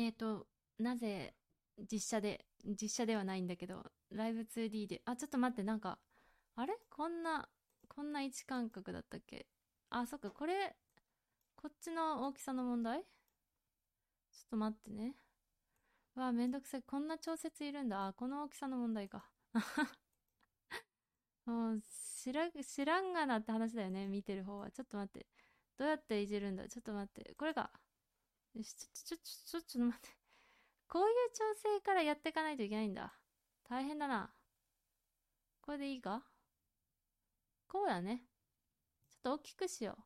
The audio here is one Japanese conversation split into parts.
えっ、と、なぜ実写で、実写ではないんだけど、ライブ 2D で、あ、ちょっと待って、なんか、あれ？こんな、こんな位置感覚だったっけ？あ、そっか、これ、こっちの大きさの問題？ちょっと待ってね。わあ、めんどくさい。こんな調節いるんだ。あ、この大きさの問題か。もう、知ら、知らんがなって話だよね。見てる方は。ちょっと待って。どうやっていじるんだ？ちょっと待って。これか。よし、ちょ、ちょ、ちょ、ちょ、ちょっと待って。こういう調整からやっていかないといけないんだ。大変だな。これでいいか？こうだね。ちょっと大きくしよ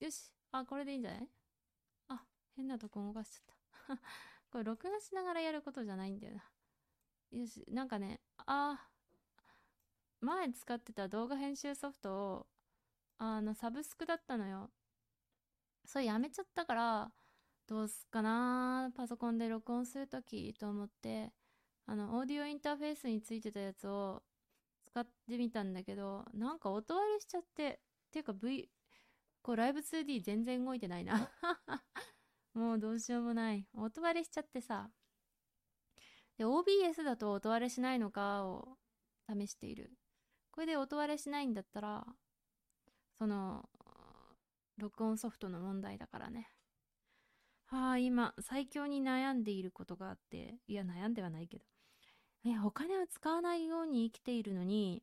う。よし。あ、これでいいんじゃない？あ、変なとこ動かしちゃった。これ録画しながらやることじゃないんだよな。よし、なんかね、あ前使ってた動画編集ソフトを、あの、サブスクだったのよ。それやめちゃったから、どうすっかなパソコンで録音するときと思って、あの、オーディオインターフェースについてたやつを使ってみたんだけど、なんか音割れしちゃって、っていうか V、こうライブ 2D 全然動いてないな もうどうしようもない。音割れしちゃってさ。で、OBS だと音割れしないのかを試している。これで音割れしないんだったら、その、録音ソフトの問題だからね。はあ、今、最強に悩んでいることがあって、いや、悩んではないけど。え、お金を使わないように生きているのに、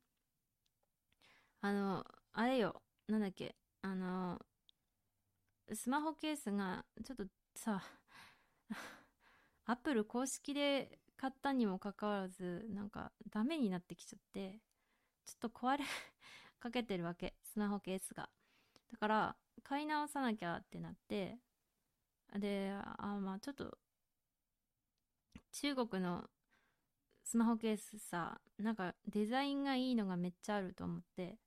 あの、あれよ、なんだっけ、あの、スマホケースが、ちょっとさ、アップル公式で買ったにもかかわらず、なんかダメになってきちゃって、ちょっと壊れ かけてるわけ、スマホケースが。だから、買い直さなきゃってなって、で、あ、まあちょっと、中国のスマホケースさ、なんかデザインがいいのがめっちゃあると思って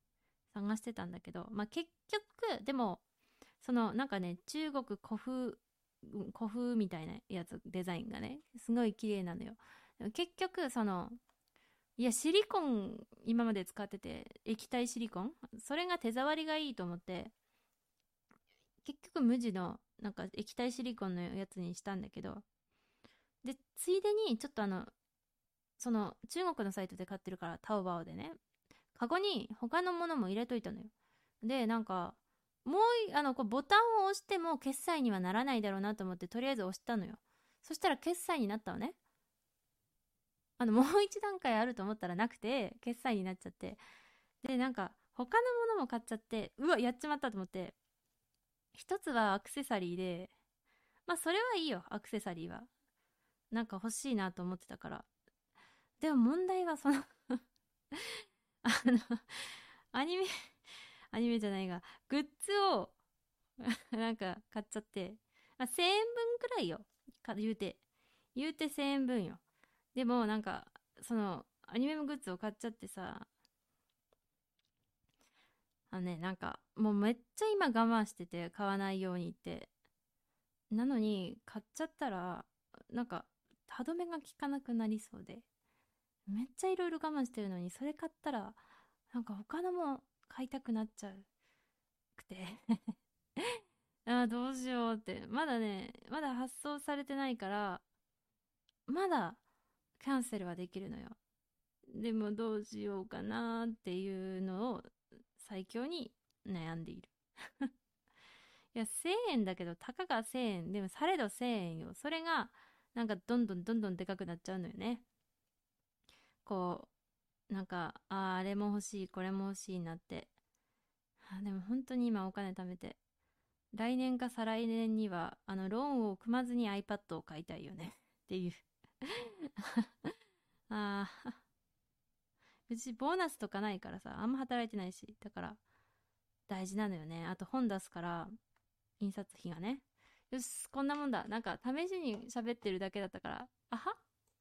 探してたんだけど、まあ結局、でも、そのなんかね、中国古風、古風みたいなやつ、デザインがね、すごい綺麗なのよ。結局、その、いや、シリコン今まで使ってて、液体シリコン？それが手触りがいいと思って、結局無地のなんか液体シリコンのやつにしたんだけど、で、ついでにちょっとあの、その中国のサイトで買ってるからタオバオでね、カゴに他のものも入れといたのよ。で、なんか、もう、あの、こうボタンを押しても決済にはならないだろうなと思って、とりあえず押したのよ。そしたら決済になったのね。あの、もう一段階あると思ったらなくて、決済になっちゃって。で、なんか、他のものも買っちゃって、うわ、やっちまったと思って。一つはアクセサリーで、まあ、それはいいよ、アクセサリーは。なんか欲しいなと思ってたから。でも問題はそのあの、アニメアニメじゃないが、グッズをなんか買っちゃって、まあ、1000円分くらいよ。言うて。言うて1000円分よ。でもなんか、その、アニメのグッズを買っちゃってさ、あのね、なんか、もうめっちゃ今我慢してて買わないようにって。なのに、買っちゃったら、なんか、歯止めが効かなくなりそうで。めっちゃいろいろ我慢してるのに、それ買ったら、なんか他のも買いたくなっちゃうくて ああ、どうしようって。まだね、まだ発送されてないから、まだキャンセルはできるのよ。でもどうしようかなっていうのを最強に悩んでいる。いや、1000円だけど、たかが1000円。でも、されど1000円よ。それが、なんか、どんどんどんどんでかくなっちゃうのよね。こう、なんか、ああれも欲しい、これも欲しいなって。あでも本当に今お金貯めて。来年か再来年には、あの、ローンを組まずに iPad を買いたいよね。っていう ああ。うちボーナスとかないからさ、あんま働いてないし。だから、大事なのよね。あと本出すから、印刷費がね。よし、こんなもんだ。なんか、試しに喋ってるだけだったから、あは